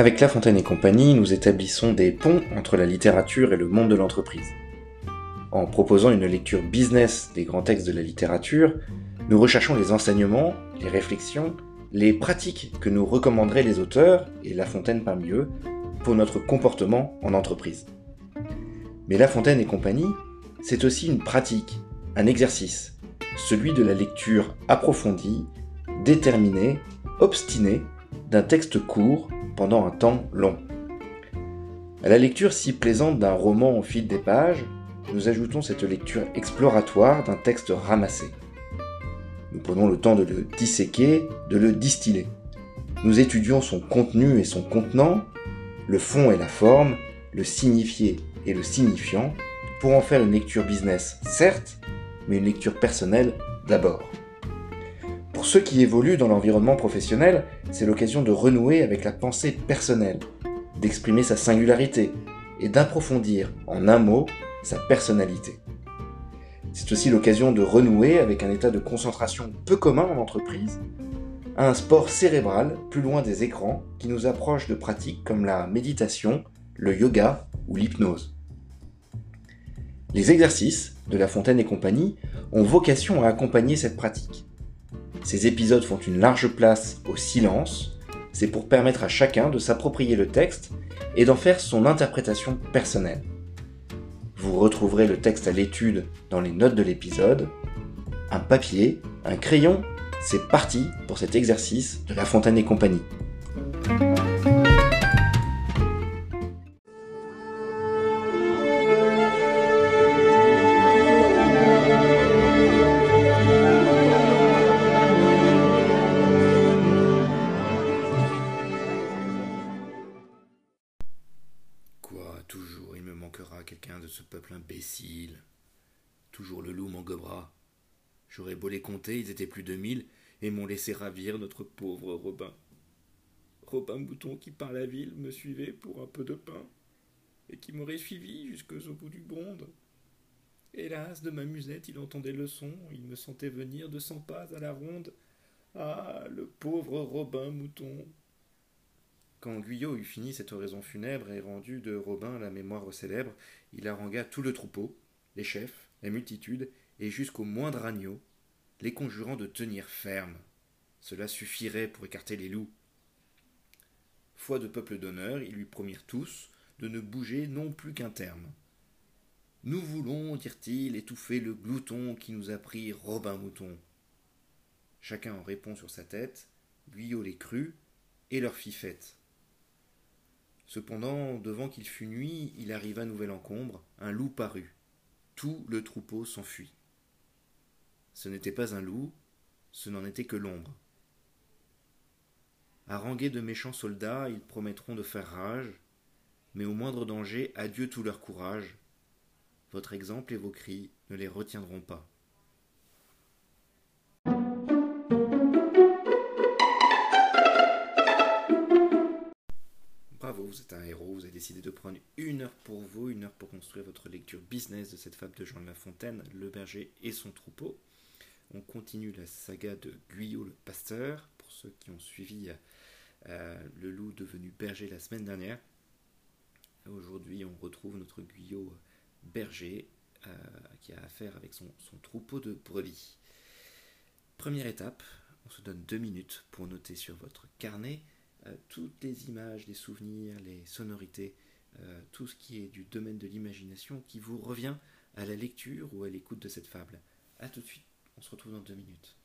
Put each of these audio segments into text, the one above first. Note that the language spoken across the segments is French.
Avec La Fontaine et compagnie, nous établissons des ponts entre la littérature et le monde de l'entreprise. En proposant une lecture business des grands textes de la littérature, nous recherchons les enseignements, les réflexions, les pratiques que nous recommanderaient les auteurs, et La Fontaine parmi eux, pour notre comportement en entreprise. Mais La Fontaine et compagnie, c'est aussi une pratique, un exercice, celui de la lecture approfondie, déterminée, obstinée d'un texte court pendant un temps long. À la lecture si plaisante d'un roman au fil des pages, nous ajoutons cette lecture exploratoire d'un texte ramassé. Nous prenons le temps de le disséquer, de le distiller. Nous étudions son contenu et son contenant, le fond et la forme, le signifié et le signifiant, pour en faire une lecture business, certes, mais une lecture personnelle d'abord. Pour ceux qui évoluent dans l'environnement professionnel, c'est l'occasion de renouer avec la pensée personnelle, d'exprimer sa singularité et d'approfondir, en un mot, sa personnalité. C'est aussi l'occasion de renouer avec un état de concentration peu commun en entreprise, un sport cérébral plus loin des écrans qui nous approche de pratiques comme la méditation, le yoga ou l'hypnose. Les exercices de La Fontaine et compagnie ont vocation à accompagner cette pratique. Ces épisodes font une large place au silence, c'est pour permettre à chacun de s'approprier le texte et d'en faire son interprétation personnelle. Vous retrouverez le texte à l'étude dans les notes de l'épisode. Un papier, un crayon, c'est parti pour cet exercice de La Fontaine et compagnie. Ils étaient plus de mille, et m'ont laissé ravir notre pauvre Robin. Robin Mouton qui par la ville me suivait pour un peu de pain, et qui m'aurait suivi jusqu'au bout du bonde. Hélas, de ma musette, il entendait le son, il me sentait venir de cent pas à la ronde. Ah, le pauvre Robin Mouton. Quand Guyot eut fini cette oraison funèbre et rendu de Robin la mémoire célèbre, il harangua tout le troupeau, les chefs, la multitude, et jusqu'au moindre agneau, les conjurant de tenir ferme. Cela suffirait pour écarter les loups. Foi de peuple d'honneur, ils lui promirent tous de ne bouger non plus qu'un terme. Nous voulons, dirent-ils, étouffer le glouton qui nous a pris Robin Mouton. Chacun en répond sur sa tête, Guyot les crut et leur fit fête. Cependant, devant qu'il fût nuit, il arriva nouvel encombre, un loup parut. Tout le troupeau s'enfuit. Ce n'était pas un loup, ce n'en était que l'ombre. Harangués de méchants soldats, ils promettront de faire rage, mais au moindre danger, adieu tout leur courage. Votre exemple et vos cris ne les retiendront pas. vous êtes un héros, vous avez décidé de prendre une heure pour vous, une heure pour construire votre lecture business de cette fable de Jean de La Fontaine, Le berger et son troupeau. On continue la saga de Guyot le pasteur, pour ceux qui ont suivi euh, le loup devenu berger la semaine dernière. Aujourd'hui, on retrouve notre Guyot berger euh, qui a affaire avec son, troupeau de brebis. Première étape, on se donne deux minutes pour noter sur votre carnet euh, toutes les images, les souvenirs, les sonorités, tout ce qui est du domaine de l'imagination qui vous revient à la lecture ou à l'écoute de cette fable. A tout de suite, on se retrouve dans deux minutes.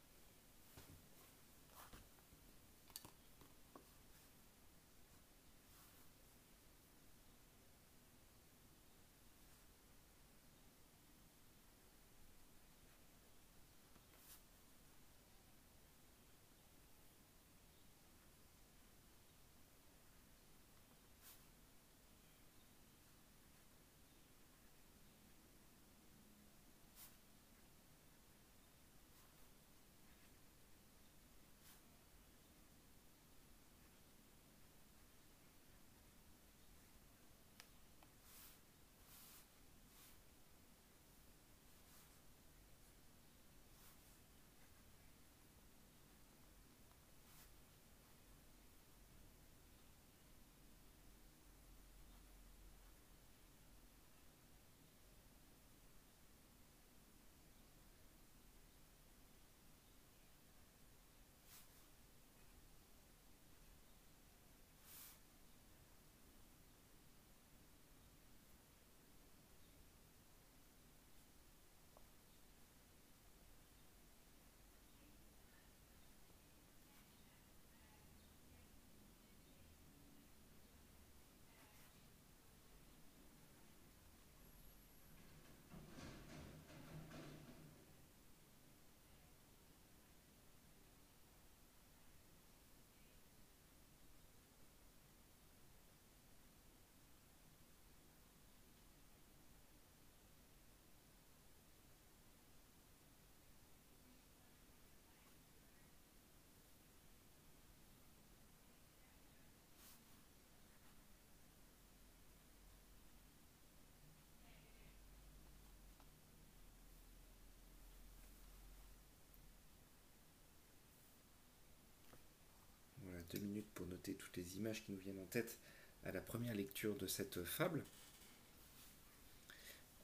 Deux minutes pour noter toutes les images qui nous viennent en tête à la première lecture de cette fable.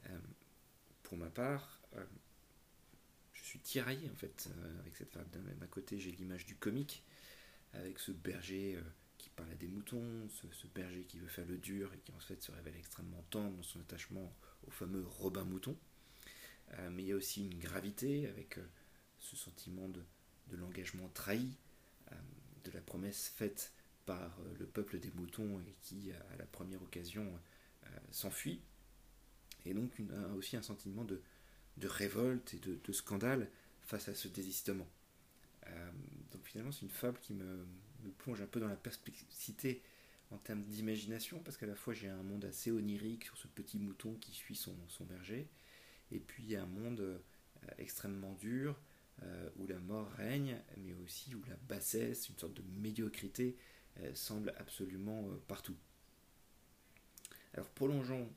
Euh, pour ma part, euh, je suis tiraillé en fait avec cette fable. D'un côté, j'ai l'image du comique avec ce berger qui parle à des moutons, ce, berger qui veut faire le dur et qui en fait se révèle extrêmement tendre dans son attachement au fameux Robin Mouton. mais il y a aussi une gravité avec ce sentiment de, l'engagement trahi, euh, de la promesse faite par euh, le peuple des moutons et qui, à la première occasion, euh, s'enfuit. Et donc aussi un sentiment de, révolte et de, scandale face à ce désistement. donc finalement, c'est une fable qui me, plonge un peu dans la perspicacité en termes d'imagination, parce qu'à la fois j'ai un monde assez onirique sur ce petit mouton qui suit son, son berger, et puis un monde extrêmement dur, euh, où la mort règne, mais aussi où la bassesse, une sorte de médiocrité, euh, semble absolument euh, partout. Alors prolongeons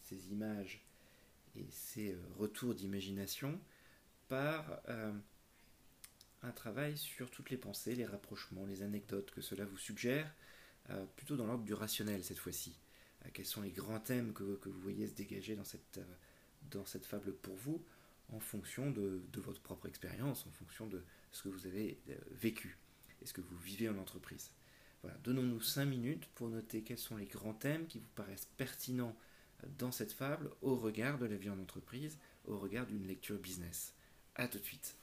ces images et ces retours d'imagination par un travail sur toutes les pensées, les rapprochements, les anecdotes que cela vous suggère, plutôt dans l'ordre du rationnel cette fois-ci. quels sont les grands thèmes que, vous voyez se dégager dans cette, dans cette fable pour vous? En fonction de, votre propre expérience, en fonction de ce que vous avez euh, vécu et ce que vous vivez en entreprise. Voilà, donnons-nous cinq minutes pour noter quels sont les grands thèmes qui vous paraissent pertinents dans cette fable au regard de la vie en entreprise, au regard d'une lecture business. A tout de suite.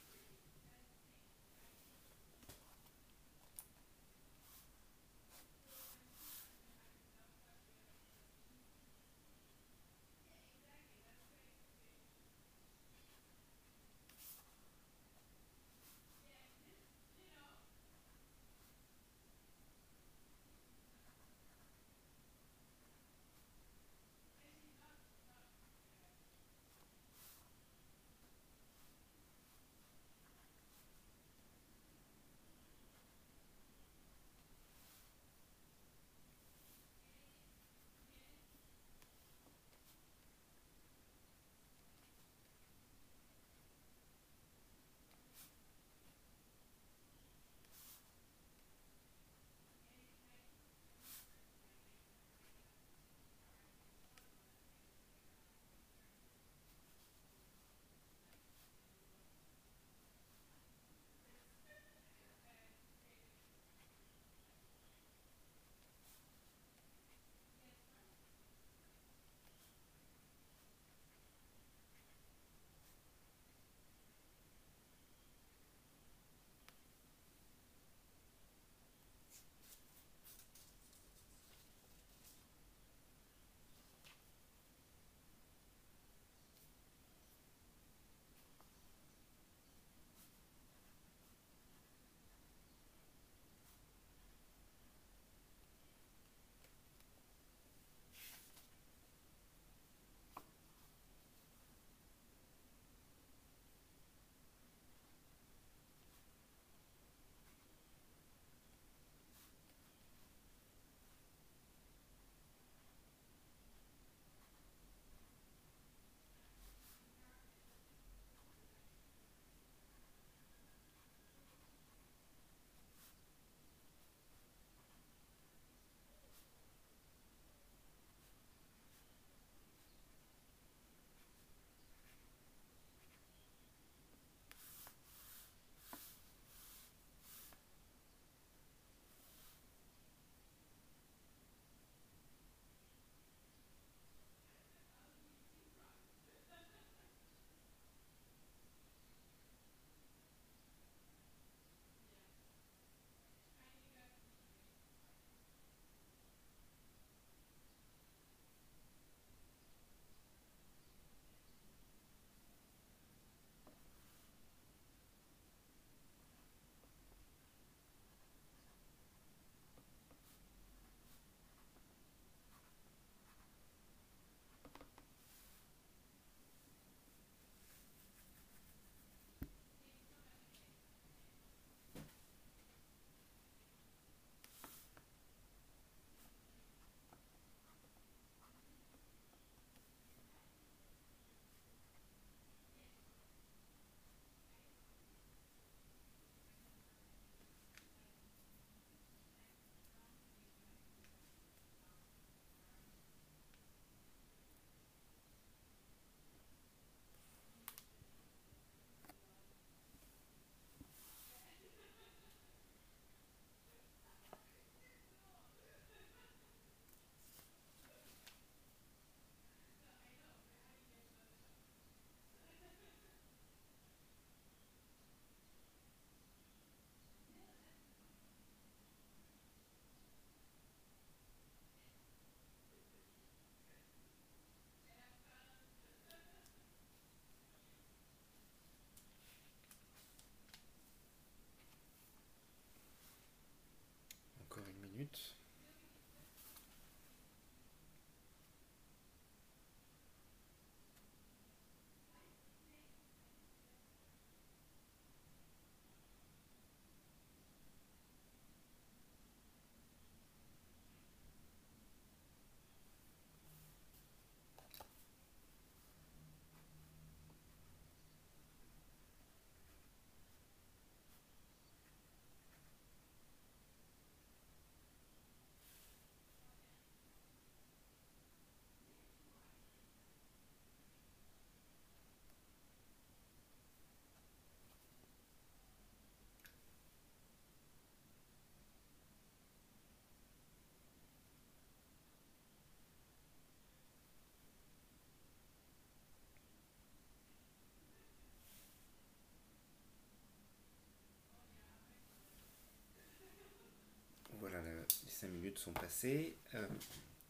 Minutes sont passées. Euh,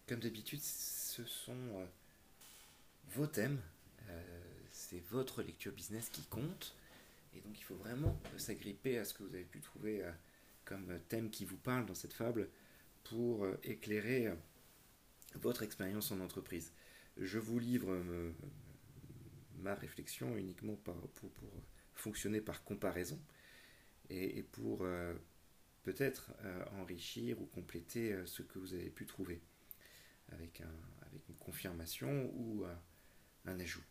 comme d'habitude, ce sont euh, vos thèmes. c'est votre lecture business qui compte. Et donc il faut vraiment s'agripper à ce que vous avez pu trouver comme thème qui vous parle dans cette fable pour éclairer votre expérience en entreprise. Je vous livre ma réflexion uniquement pour, fonctionner par comparaison et, pour peut-être euh, enrichir ou compléter euh, ce que vous avez pu trouver avec, un, avec une confirmation ou euh, un ajout.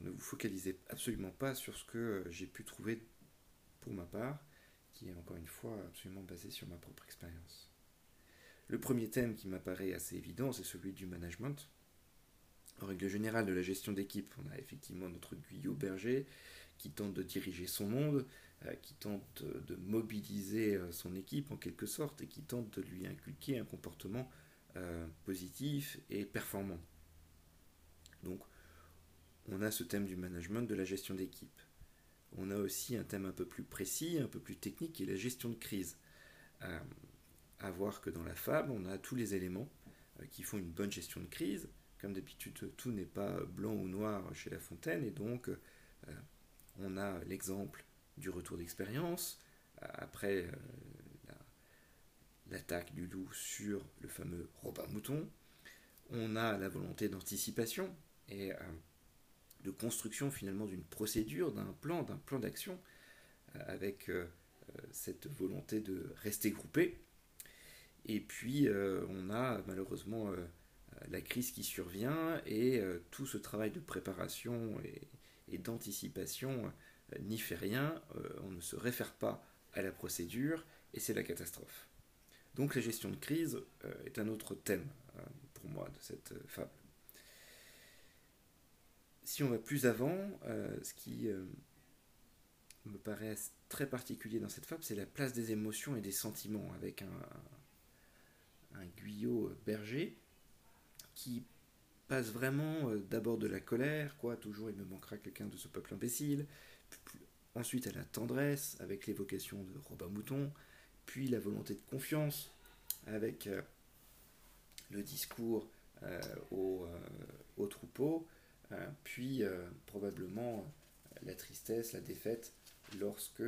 ne vous focalisez absolument pas sur ce que j'ai pu trouver pour ma part, qui est encore une fois absolument basé sur ma propre expérience. Le premier thème qui m'apparaît assez évident, c'est celui du management. En règle générale de la gestion d'équipe, on a effectivement notre Guyot Berger qui tente de diriger son monde, qui tente de mobiliser euh, son équipe en quelque sorte et qui tente de lui inculquer un comportement euh, positif et performant. Donc, on a ce thème du management, de la gestion d'équipe. On a aussi un thème un peu plus précis, un peu plus technique, qui est la gestion de crise. à voir que dans la fable, on a tous les éléments qui font une bonne gestion de crise. Comme d'habitude, tout n'est pas blanc ou noir chez La Fontaine, et donc on a l'exemple du retour d'expérience, après euh, l'attaque du loup sur le fameux Robin Mouton. On a la volonté d'anticipation et euh, de construction finalement d'une procédure, d'un plan, d'un plan d'action, euh, avec cette volonté de rester groupé. Et puis on a malheureusement la crise qui survient et tout ce travail de préparation et d'anticipation n'y fait rien, euh, on ne se réfère pas à la procédure, et c'est la catastrophe. Donc la gestion de crise euh, est un autre thème euh, pour moi de cette fable. Si on va plus avant, ce qui me paraît très particulier dans cette fable, c'est la place des émotions et des sentiments, avec un, un Guyot berger qui passe vraiment d'abord de la colère, quoi, toujours il me manquera quelqu'un de ce peuple imbécile, ensuite à la tendresse avec l'évocation de Robin Mouton, puis la volonté de confiance avec euh, le discours euh, au, euh, troupeau, puis probablement la tristesse, la défaite lorsque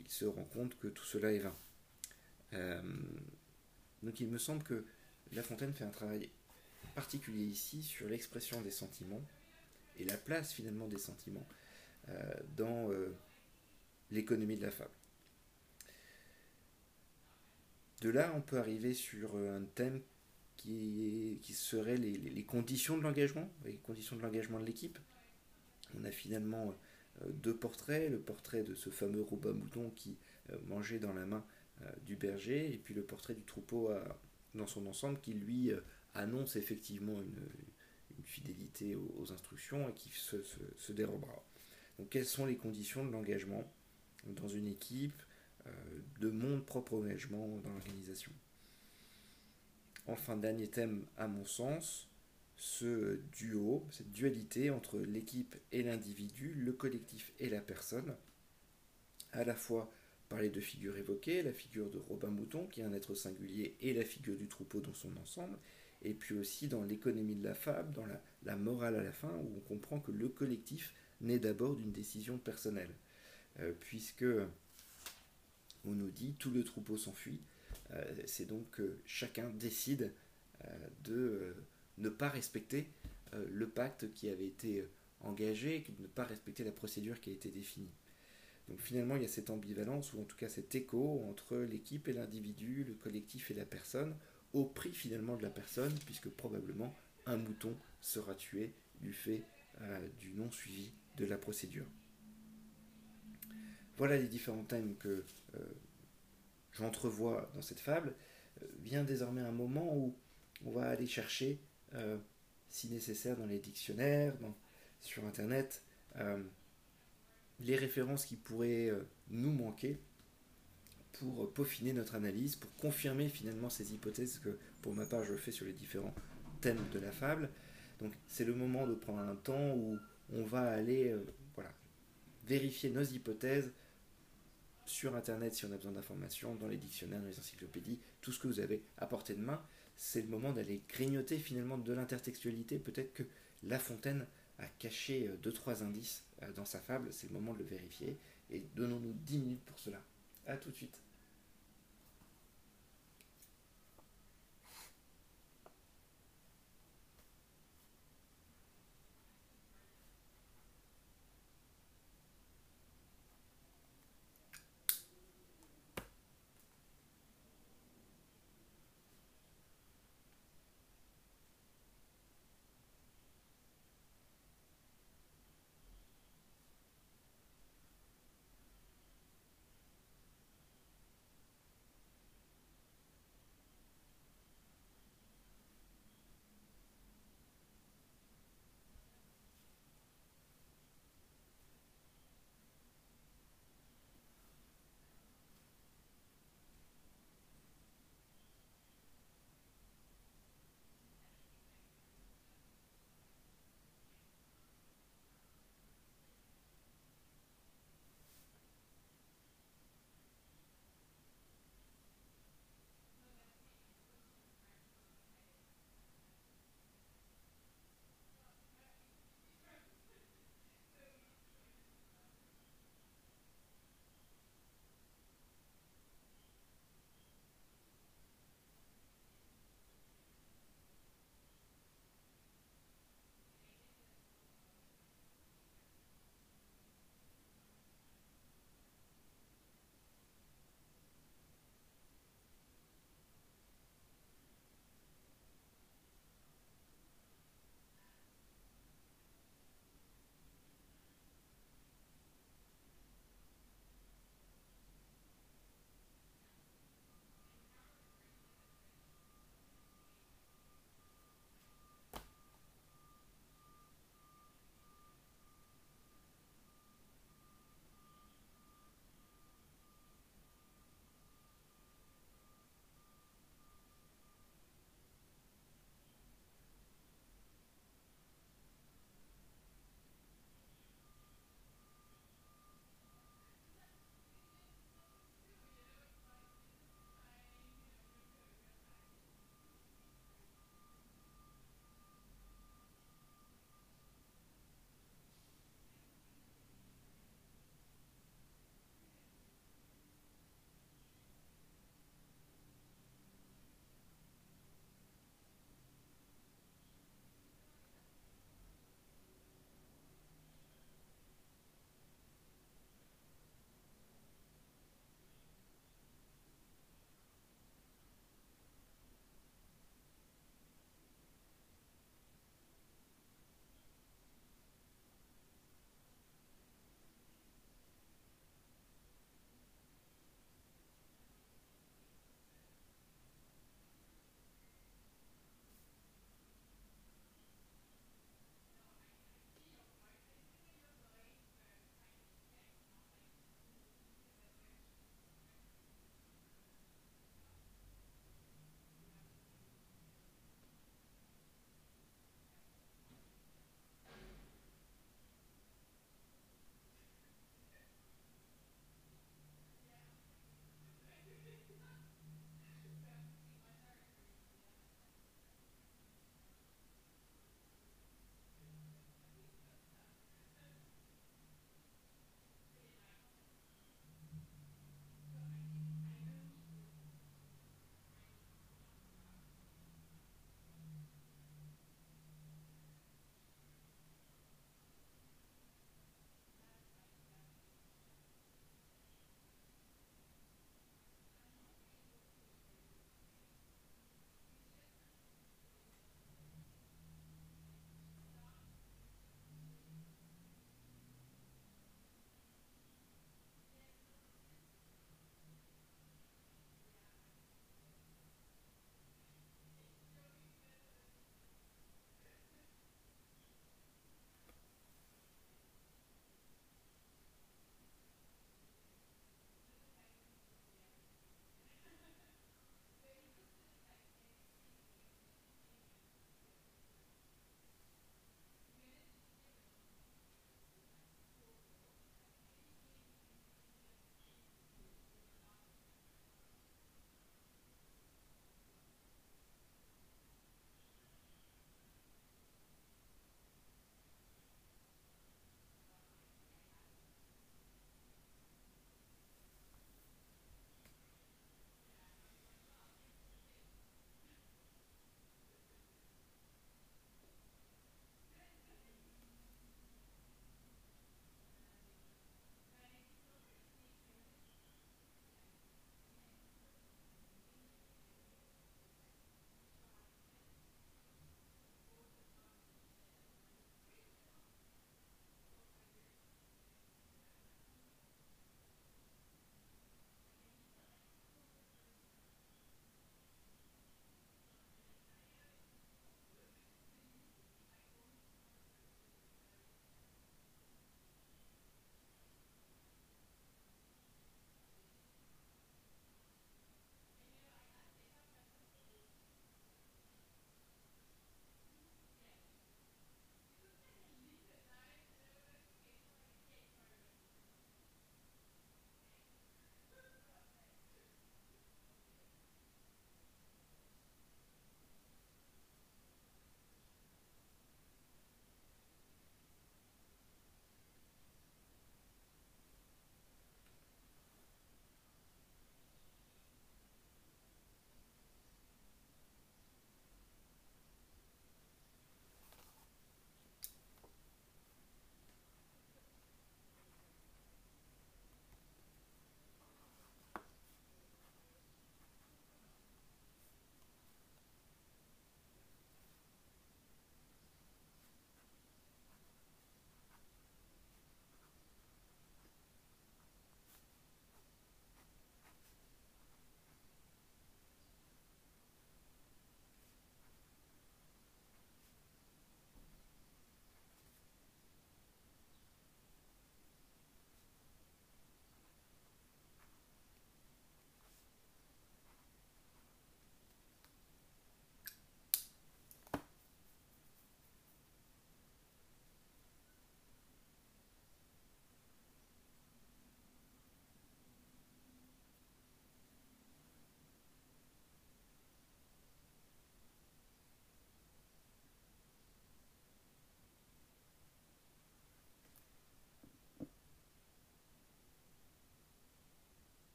il se rend compte que tout cela est vain. donc il me semble que La Fontaine fait un travail particulier ici sur l'expression des sentiments et la place finalement des sentiments. Euh, dans euh, l'économie de la fable. De là, on peut arriver sur euh, un thème qui, qui serait les, conditions de l'engagement, les conditions de l'engagement de l'équipe. On a finalement deux portraits, le portrait de ce fameux Robin Mouton qui mangeait dans la main du berger, et puis le portrait du troupeau dans son ensemble qui lui annonce effectivement une, fidélité aux, instructions et qui se, se dérobera quelles sont les conditions de l'engagement dans une équipe, euh, de mon propre engagement dans l'organisation? Enfin, dernier thème à mon sens, ce duo, cette dualité entre l'équipe et l'individu, le collectif et la personne, à la fois par les deux figures évoquées, la figure de Robin Mouton, qui est un être singulier, et la figure du troupeau dans son ensemble, et puis aussi dans l'économie de la fable, dans la morale à la fin, où on comprend que le collectif naît d'abord d'une décision personnelle, euh, puisque on nous dit tout le troupeau s'enfuit. Euh, c'est donc que chacun décide euh, de ne pas respecter le pacte qui avait été engagé, de ne pas respecter la procédure qui a été définie. Donc finalement, il y a cette ambivalence, ou en tout cas cet écho entre l'équipe et l'individu, le collectif et la personne, au prix finalement de la personne, puisque probablement un mouton sera tué du fait du non-suivi de la procédure. Voilà les différents thèmes que euh, j'entrevois dans cette fable. Euh, vient désormais un moment où on va aller chercher, euh, si nécessaire, dans les dictionnaires, sur Internet, les références qui pourraient nous manquer pour peaufiner notre analyse, pour confirmer finalement ces hypothèses que pour ma part je fais sur les différents thèmes de la fable. Donc c'est le moment de prendre un temps où on va aller euh, vérifier nos hypothèses sur Internet si on a besoin d'informations, dans les dictionnaires, dans les encyclopédies, tout ce que vous avez à portée de main. C'est le moment d'aller grignoter finalement de l'intertextualité. Peut-être que La Fontaine a caché euh, deux trois indices euh, dans sa fable. C'est le moment de le vérifier. Et donnons-nous 10 minutes pour cela. A tout de suite.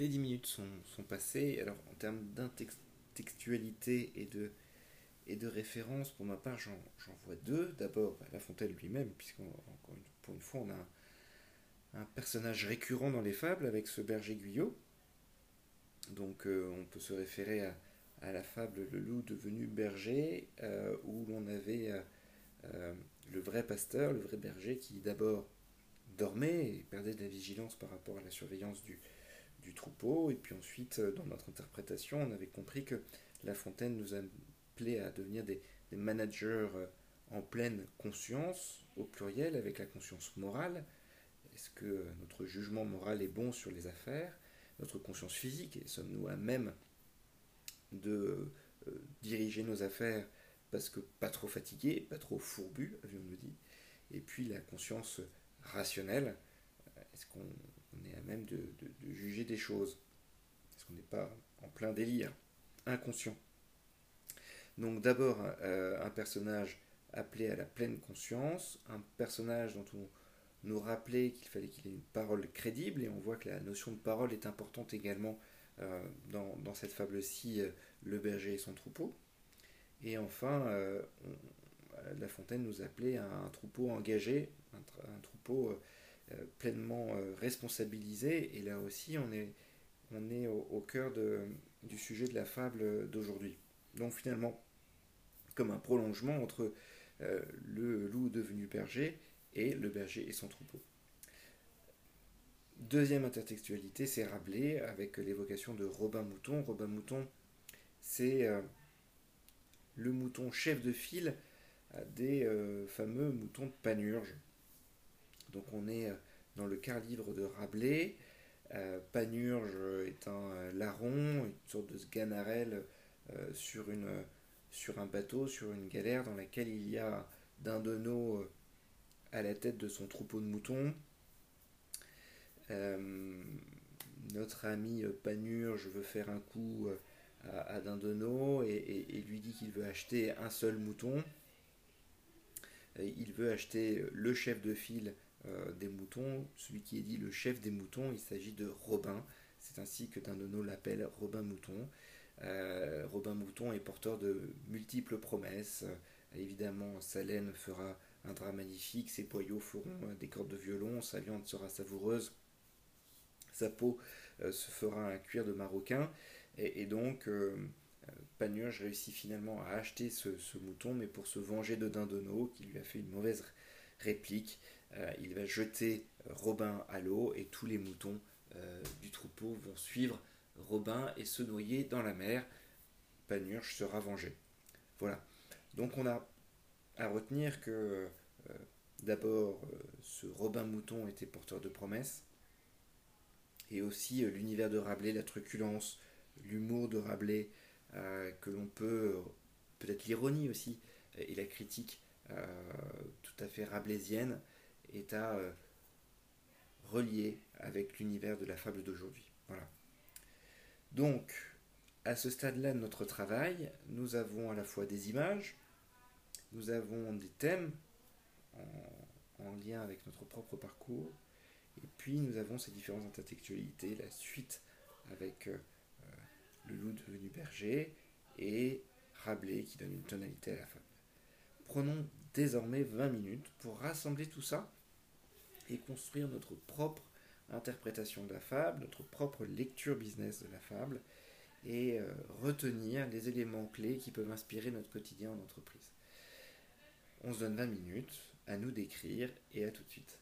Les 10 minutes sont, sont passées. Alors, en termes d'intertextualité et de, et de référence, pour ma part, j'en vois deux. D'abord, bah, La Fontaine lui-même, puisqu'on pour une fois, on a un, personnage récurrent dans les fables avec ce berger Guyot. Donc, euh, on peut se référer à, à, la fable Le loup devenu berger, euh, où l'on avait euh, le vrai pasteur, le vrai berger, qui d'abord dormait et perdait de la vigilance par rapport à la surveillance du, du troupeau. Et puis ensuite, dans notre interprétation, on avait compris que La Fontaine nous appelait à devenir des, managers en pleine conscience, au pluriel, avec la conscience morale. Est-ce que notre jugement moral est bon sur les affaires? Notre conscience physique, et sommes-nous à même de euh, diriger nos affaires parce que pas trop fatigué, pas trop fourbu, avions-nous dit? Et puis la conscience rationnelle, est-ce qu'on est à même de, juger des choses Est-ce qu'on n'est pas en plein délire, inconscient Donc d'abord euh, un personnage appelé à la pleine conscience, un personnage dont on nous rappelait qu'il fallait qu'il ait une parole crédible, et on voit que la notion de parole est importante également euh, dans, cette fable-ci, euh, le berger et son troupeau. Et enfin, euh, La Fontaine nous appelait un troupeau engagé, un, troupeau pleinement responsabilisé, et là aussi on est, on est au, cœur de, du sujet de la fable d'aujourd'hui. Donc finalement, comme un prolongement entre euh, le loup devenu berger et le berger et son troupeau. Deuxième intertextualité, c'est Rabelais avec l'évocation de Robin Mouton. Robin Mouton, c'est euh, le mouton chef de file des euh, fameux moutons de Panurge. Donc on est dans le quart livre de Rabelais. Panurge est un larron, une sorte de sganarelle sur un bateau, sur une galère dans laquelle il y a euh, à la tête de son troupeau de moutons. Euh, notre ami euh, Panurge veut faire un coup à, à et, lui dit qu'il veut acheter un seul mouton. il veut acheter le chef de file des moutons, celui qui est dit le chef des moutons, il s'agit de Robin. C'est ainsi que Dindonneau l'appelle Robin Mouton. Euh, Robin Mouton est porteur de multiples promesses. Euh, évidemment, sa laine fera un drap magnifique, ses boyaux feront euh, des cordes de violon, sa viande sera savoureuse, sa peau se fera un cuir de maroquin. Et, donc, Panurge réussit finalement à acheter ce, mouton, mais pour se venger de Dindonneau, qui lui a fait une mauvaise réplique, il va jeter Robin à l'eau et tous les moutons du troupeau vont suivre Robin et se noyer dans la mer. Panurge sera vengé. Voilà. Donc on a à retenir que euh, d'abord euh, ce Robin Mouton était porteur de promesses et aussi euh, l'univers de Rabelais, la truculence, l'humour de Rabelais, que l'on peut, peut-être l'ironie aussi, et la critique tout à fait rabelaisienne, est à relier avec l'univers de la fable d'aujourd'hui. Voilà. Donc, à ce stade-là de notre travail, nous avons à la fois des images, nous avons des thèmes en, lien avec notre propre parcours, et puis nous avons ces différentes intertextualités, la suite avec euh, le loup devenu berger et Rabelais qui donne une tonalité à la fable. Prenons désormais 20 minutes pour rassembler tout ça et construire notre propre interprétation de la fable, notre propre lecture business de la fable, et euh, retenir les éléments clés qui peuvent inspirer notre quotidien en entreprise. On se donne 20 minutes, à nous d'écrire, et à tout de suite.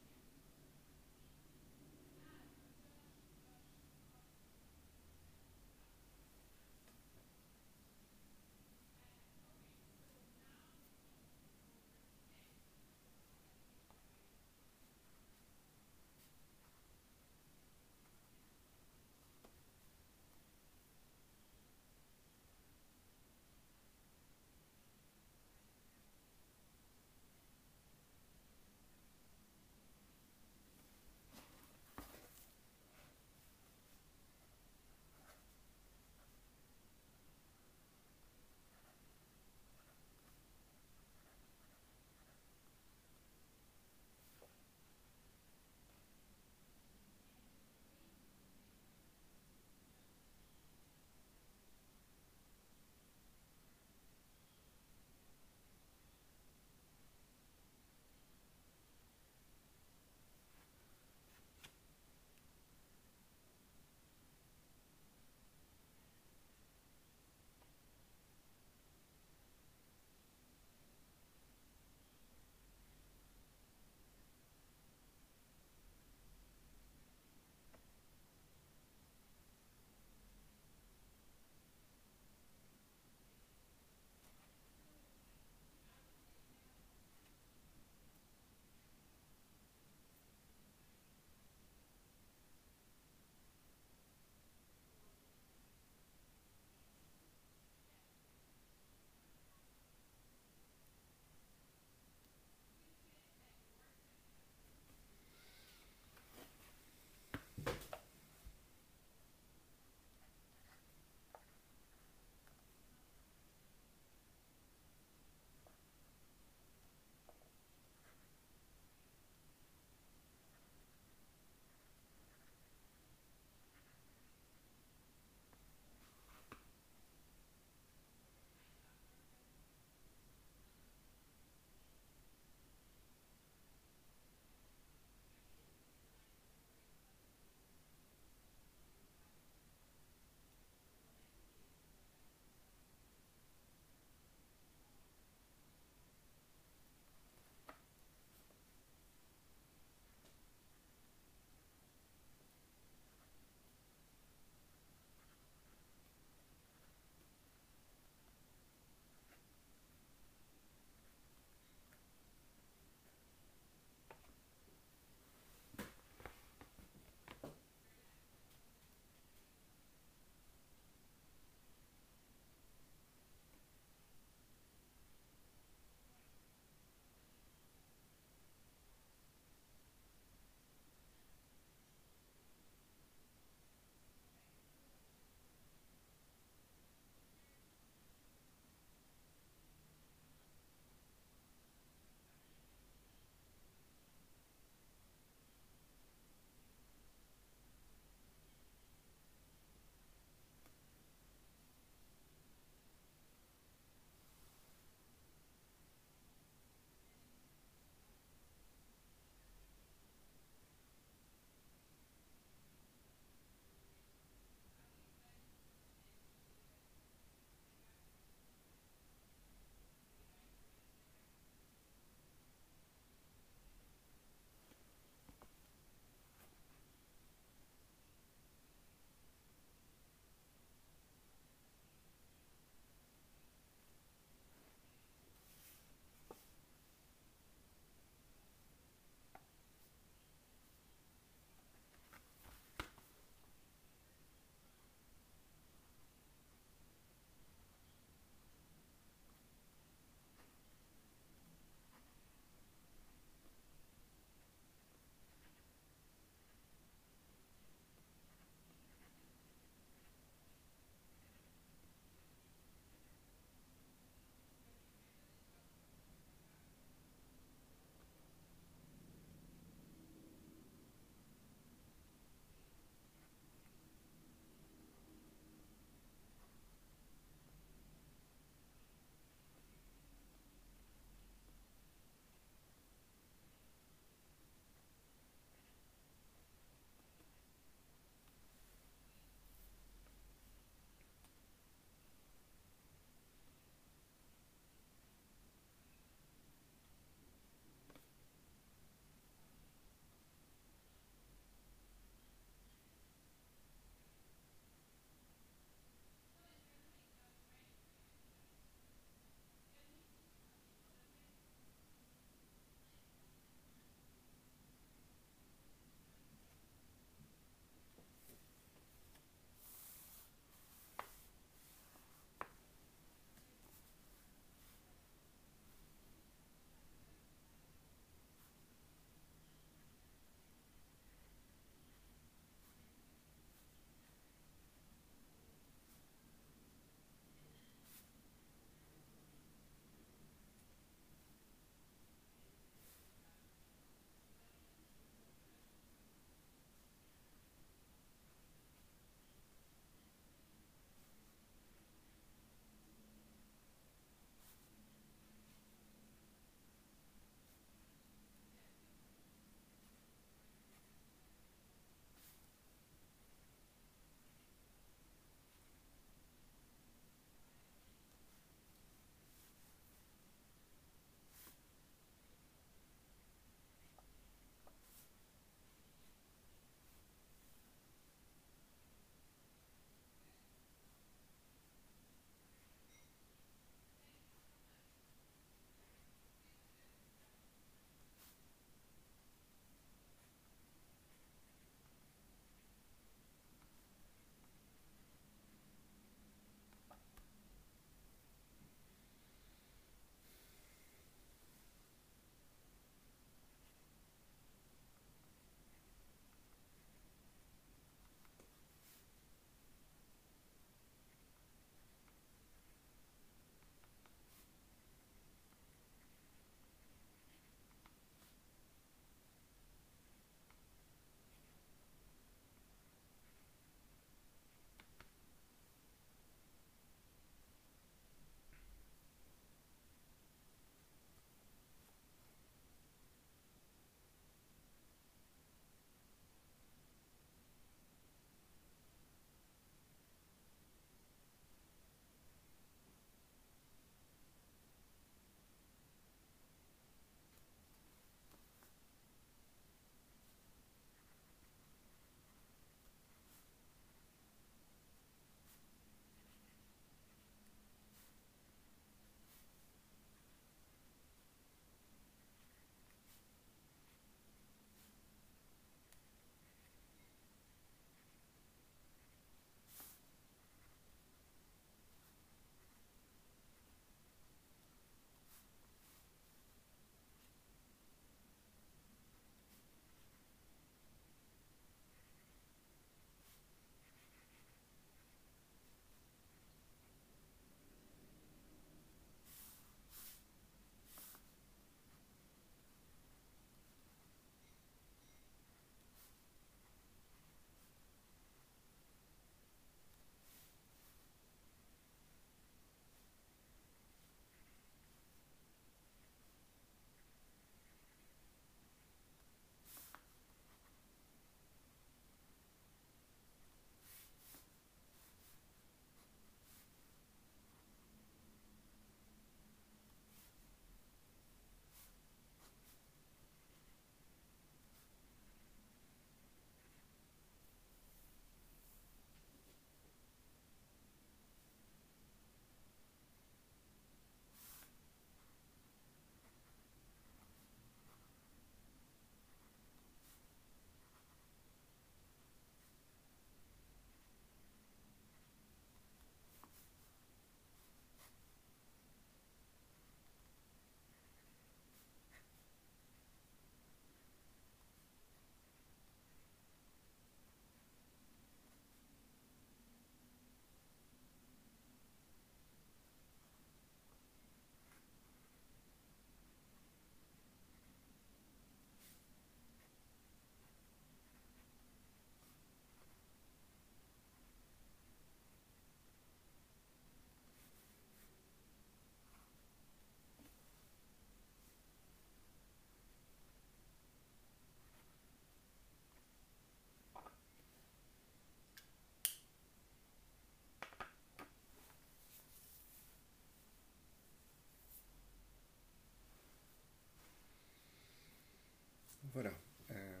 Voilà. Euh,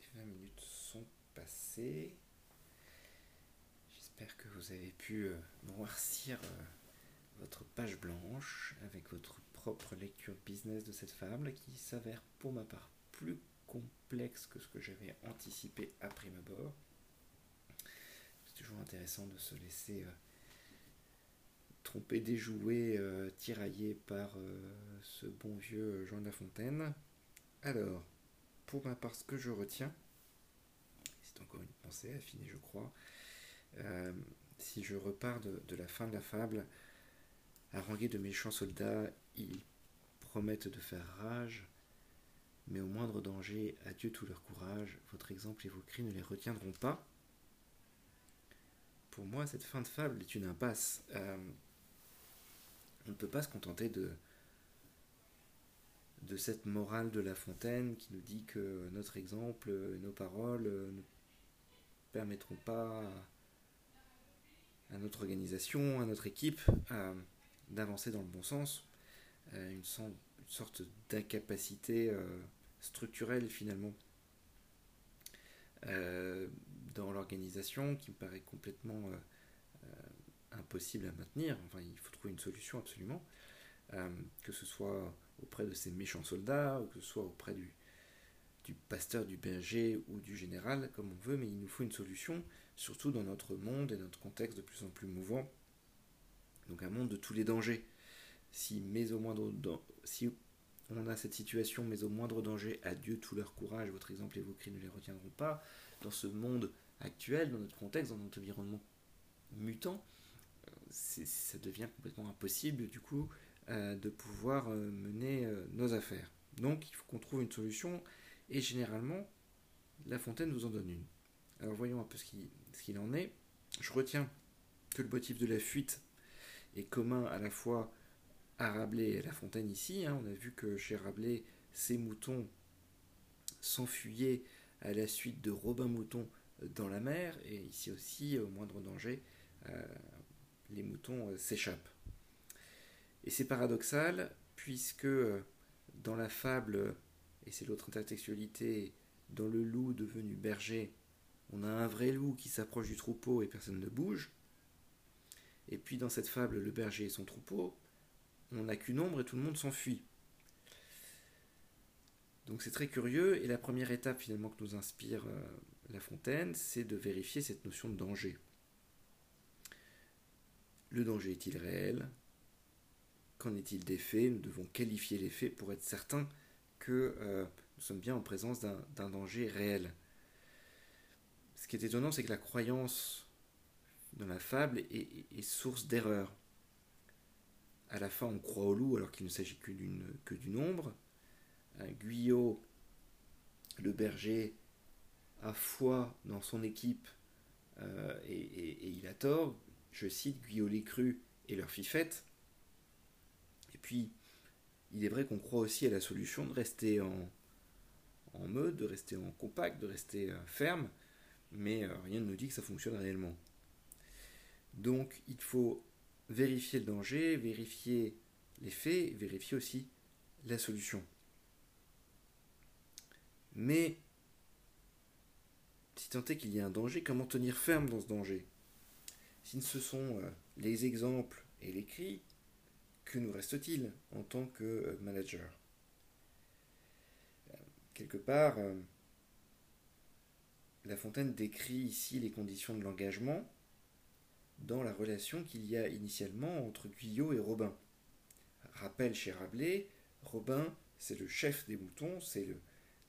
les 20 minutes sont passées. J'espère que vous avez pu euh, noircir euh, votre page blanche avec votre propre lecture business de cette fable qui s'avère pour ma part plus complexe que ce que j'avais anticipé à prime abord. C'est toujours intéressant de se laisser tromper, déjouer, tirailler par ce bon vieux Jean de La Fontaine. Alors, pour ma part, ce que je retiens, c'est encore une pensée affinée, je crois, euh, si je repars de, la fin de la fable, harangués de méchants soldats, ils promettent de faire rage, mais au moindre danger, adieu tout leur courage, votre exemple et vos cris ne les retiendront pas. Pour moi, cette fin de fable est une impasse. Euh, on ne peut pas se contenter de, de cette morale de La Fontaine qui nous dit que notre exemple, nos paroles ne permettront pas à notre organisation, à notre équipe d'avancer dans le bon sens. Une, sorte d'incapacité euh, structurelle finalement euh, dans l'organisation qui me paraît complètement euh, impossible à maintenir. Enfin, il faut trouver une solution absolument, que ce soit auprès de ces méchants soldats, ou que ce soit auprès du, pasteur, du berger ou du général, comme on veut, mais il nous faut une solution, surtout dans notre monde et notre contexte de plus en plus mouvant. Donc un monde de tous les dangers. Si, mais au moindre, si on a cette situation, mais au moindre danger, adieu tout leur courage, votre exemple et vos cris ne les retiendront pas, dans ce monde actuel, dans notre contexte, dans notre environnement mutant, ça devient complètement impossible du coup euh, de pouvoir euh, mener euh, nos affaires. Donc il faut qu'on trouve une solution et généralement La Fontaine nous en donne une. Alors voyons un peu ce qu'il en est. Je retiens que le motif de la fuite est commun à la fois à Rabelais et à La Fontaine ici. Hein. On a vu que chez Rabelais, ces moutons s'enfuyaient à la suite de Robin Mouton dans la mer, et ici aussi, au moindre danger, les moutons s'échappent. Et c'est paradoxal, puisque euh, dans la fable, et c'est l'autre intertextualité, dans le loup devenu berger, on a un vrai loup qui s'approche du troupeau et personne ne bouge. Et puis dans cette fable, le berger et son troupeau, on n'a qu'une ombre et tout le monde s'enfuit. Donc c'est très curieux, et la première étape finalement que nous inspire euh, La Fontaine, c'est de vérifier cette notion de danger. Le danger est-il réel? Qu'en est-il des faits? Nous devons qualifier les faits pour être certains que euh, nous sommes bien en présence d'un danger réel. Ce qui est étonnant, c'est que la croyance dans la fable est, source d'erreur. À la fin, on croit au loup alors qu'il ne s'agit que d'une ombre. Guyot, le berger, a foi dans son équipe euh, et, il a tort. Je cite Guyot les crus et leur fifette. Et puis, il est vrai qu'on croit aussi à la solution de rester en, en mode, de rester en compact, de rester euh, ferme, mais euh, rien ne nous dit que ça fonctionne réellement. Donc, il faut vérifier le danger, vérifier les faits, vérifier aussi la solution. Mais, si tant est qu'il y a un danger, comment tenir ferme dans ce danger? Si ce sont euh, les exemples et les cris, que nous reste-t-il en tant que euh, manager? Euh, Quelque part, euh, La Fontaine décrit ici les conditions de l'engagement dans la relation qu'il y a initialement entre Guyot et Robin. Rappel chez Rabelais, Robin, c'est le chef des moutons, c'est le,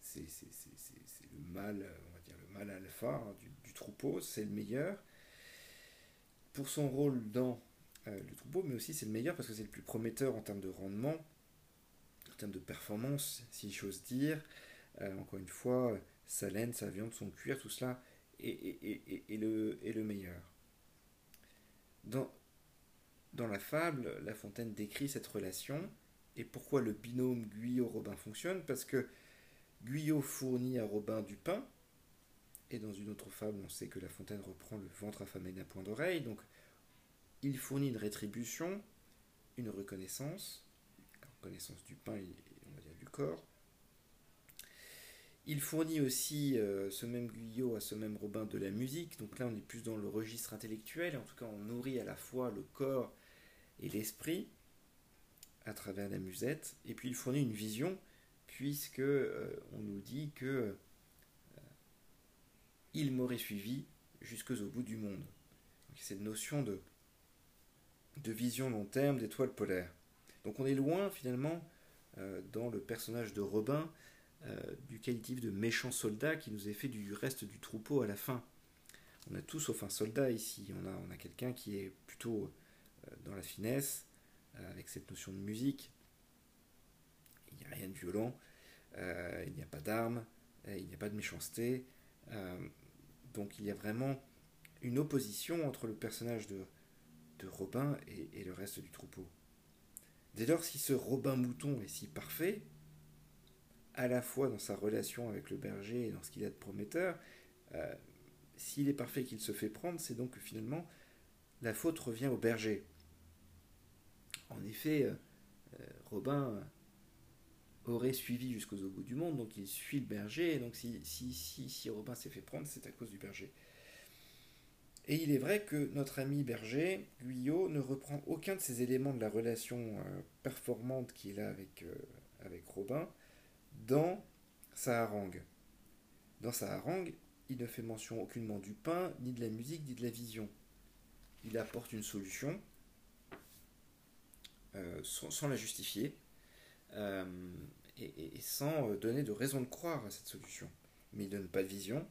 c'est, le mâle, on va dire le mâle alpha hein, du troupeau, c'est le meilleur. Pour son rôle dans euh, le troupeau, mais aussi c'est le meilleur parce que c'est le plus prometteur en termes de rendement, en termes de performance, si j'ose dire. Euh, encore une fois, sa laine, sa viande, son cuir, tout cela est, le, le, meilleur. Dans, dans la fable, La Fontaine décrit cette relation et pourquoi le binôme Guyot-Robin fonctionne, parce que Guyot fournit à Robin du pain, et dans une autre fable, on sait que La Fontaine reprend le ventre affamé d'un point d'oreille, donc il fournit une rétribution, une reconnaissance, reconnaissance du pain et on va dire du corps. Il fournit aussi euh, ce même Guyot à ce même Robin de la musique. Donc là, on est plus dans le registre intellectuel. En tout cas, on nourrit à la fois le corps et l'esprit à travers la musette. Et puis, il fournit une vision, puisque euh, on nous dit que euh, il m'aurait suivi jusqu'au bout du monde. Cette notion de, de vision long terme d'étoiles polaires. Donc, on est loin finalement dans le personnage de Robin euh, du qualitif de méchant soldat qui nous est fait du reste du troupeau à la fin. On a tous sauf un soldat ici. On a, on a quelqu'un qui est plutôt euh, dans la finesse, euh, avec cette notion de musique. Il n'y a rien de violent, il n'y a pas d'armes, il n'y a pas de méchanceté. donc il y a vraiment une opposition entre le personnage de, de Robin et, le reste du troupeau. Dès lors, si ce Robin Mouton est si parfait, à la fois dans sa relation avec le berger et dans ce qu'il a de prometteur, euh, s'il est parfait qu'il se fait prendre, c'est donc que finalement la faute revient au berger. En effet, euh, euh, Robin aurait suivi jusqu'au bout du monde, donc il suit le berger, et donc si, si, si Robin s'est fait prendre, c'est à cause du berger. Et il est vrai que notre ami berger, Guyot, ne reprend aucun de ces éléments de la relation performante qu'il a avec, avec Robin, dans sa harangue. Dans sa harangue, il ne fait mention aucunement du pain, ni de la musique, ni de la vision. Il apporte une solution euh, sans, la justifier euh, et, sans euh, donner de raison de croire à cette solution. Mais il ne donne pas de vision,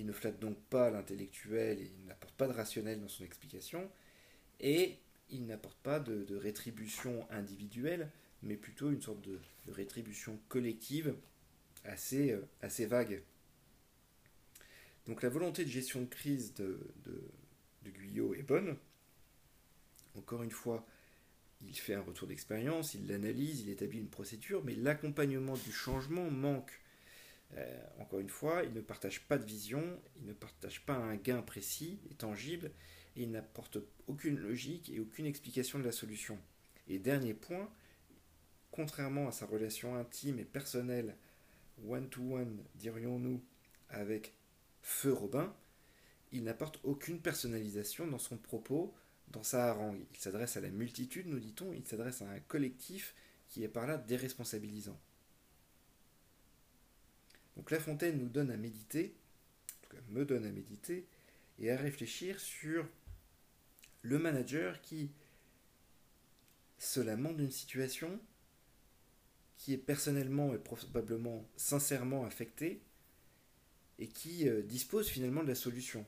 il ne flatte donc pas l'intellectuel et il n'apporte pas de rationnel dans son explication et il n'apporte pas de rétribution individuelle mais plutôt une sorte de, rétribution collective assez, euh, assez vague. Donc la volonté de gestion de crise de, de, Guyot est bonne. Encore une fois, il fait un retour d'expérience, il l'analyse, il établit une procédure, mais l'accompagnement du changement manque. Euh, encore une fois, il ne partage pas de vision, il ne partage pas un gain précis et tangible, et il n'apporte aucune logique et aucune explication de la solution. Et dernier point, contrairement à sa relation intime et personnelle, one-to-one, dirions-nous, avec Feu Robin, il n'apporte aucune personnalisation dans son propos, dans sa harangue. Il s'adresse à la multitude, nous dit-on, il s'adresse à un collectif qui est par là déresponsabilisant. Donc La Fontaine nous donne à méditer, en tout cas me donne à méditer, et à réfléchir sur le manager qui se lamente d'une situation, qui est personnellement et probablement sincèrement affecté et qui euh, dispose finalement de la solution.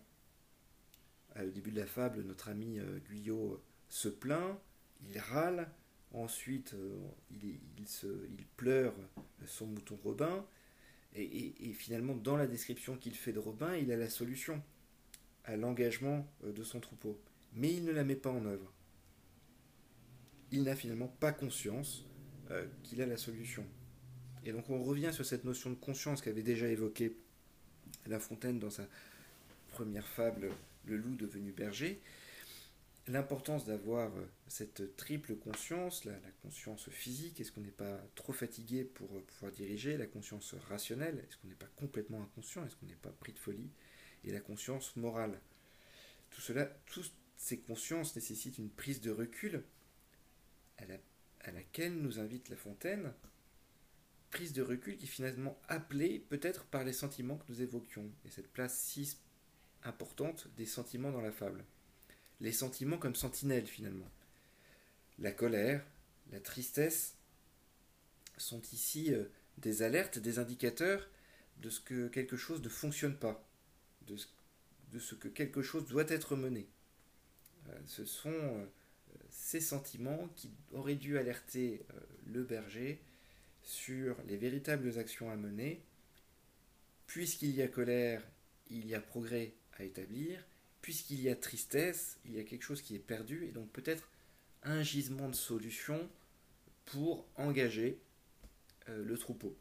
au début de la fable, notre ami euh, Guyot euh, se plaint, il râle, ensuite il, pleure son mouton Robin, et, finalement dans la description qu'il fait de Robin, il a la solution à l'engagement de son troupeau. Mais il ne la met pas en œuvre. Il n'a finalement pas conscience euh, qu'il a la solution. Et donc on revient sur cette notion de conscience qu'avait déjà évoquée La Fontaine dans sa première fable Le loup devenu berger. L'importance d'avoir euh, cette triple conscience, la, conscience physique, est-ce qu'on n'est pas trop fatigué pour euh, pouvoir diriger, la conscience rationnelle, est-ce qu'on n'est pas complètement inconscient, est-ce qu'on n'est pas pris de folie, et la conscience morale. Tout cela, toutes ces consciences nécessitent une prise de recul à la à laquelle nous invite La Fontaine, prise de recul qui est finalement appelée peut-être par les sentiments que nous évoquions, et cette place si importante des sentiments dans la fable. Les sentiments comme sentinelles finalement. La colère, la tristesse sont ici euh, des alertes, des indicateurs de ce que quelque chose ne fonctionne pas, de ce, que quelque chose doit être mené. Euh, ce sont euh, ces sentiments qui auraient dû alerter le berger sur les véritables actions à mener. Puisqu'il y a colère, il y a progrès à établir. Puisqu'il y a tristesse, il y a quelque chose qui est perdu et donc peut-être un gisement de solution pour engager euh, le troupeau.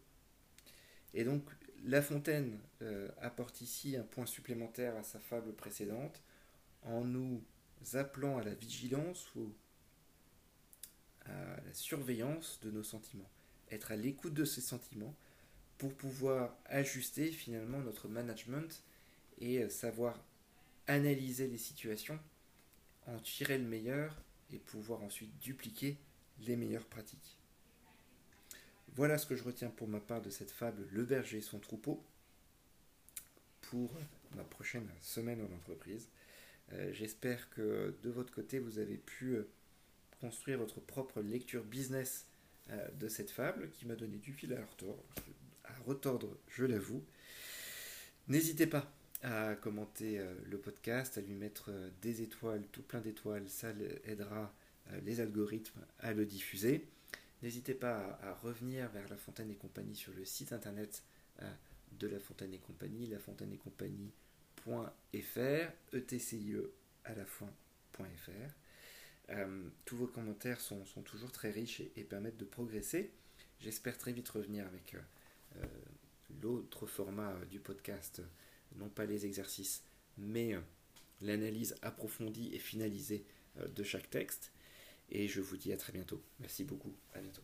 Et donc La Fontaine euh, apporte ici un point supplémentaire à sa fable précédente en nous appelant à la vigilance ou à la surveillance de nos sentiments. Être à l'écoute de ces sentiments pour pouvoir ajuster finalement notre management et savoir analyser les situations, en tirer le meilleur et pouvoir ensuite dupliquer les meilleures pratiques. Voilà ce que je retiens pour ma part de cette fable Le berger et son troupeau pour ma prochaine semaine en entreprise. Euh, j'espère que de votre côté, vous avez pu euh, construire votre propre lecture business euh, de cette fable qui m'a donné du fil à retordre, à retordre je l'avoue. N'hésitez pas à commenter le podcast, à lui mettre des étoiles, tout plein d'étoiles, ça aidera les algorithmes à le diffuser. N'hésitez pas à, revenir vers La Fontaine et compagnie sur le site internet de La Fontaine et compagnie, lafontaine et compagnie fr etcie à la fin.fr. Euh, tous vos commentaires sont, toujours très riches et, permettent de progresser. J'espère très vite revenir avec euh, euh, l'autre format du podcast, non pas les exercices, mais l'analyse approfondie et finalisée de chaque texte. Et je vous dis à très bientôt. Merci beaucoup. À bientôt.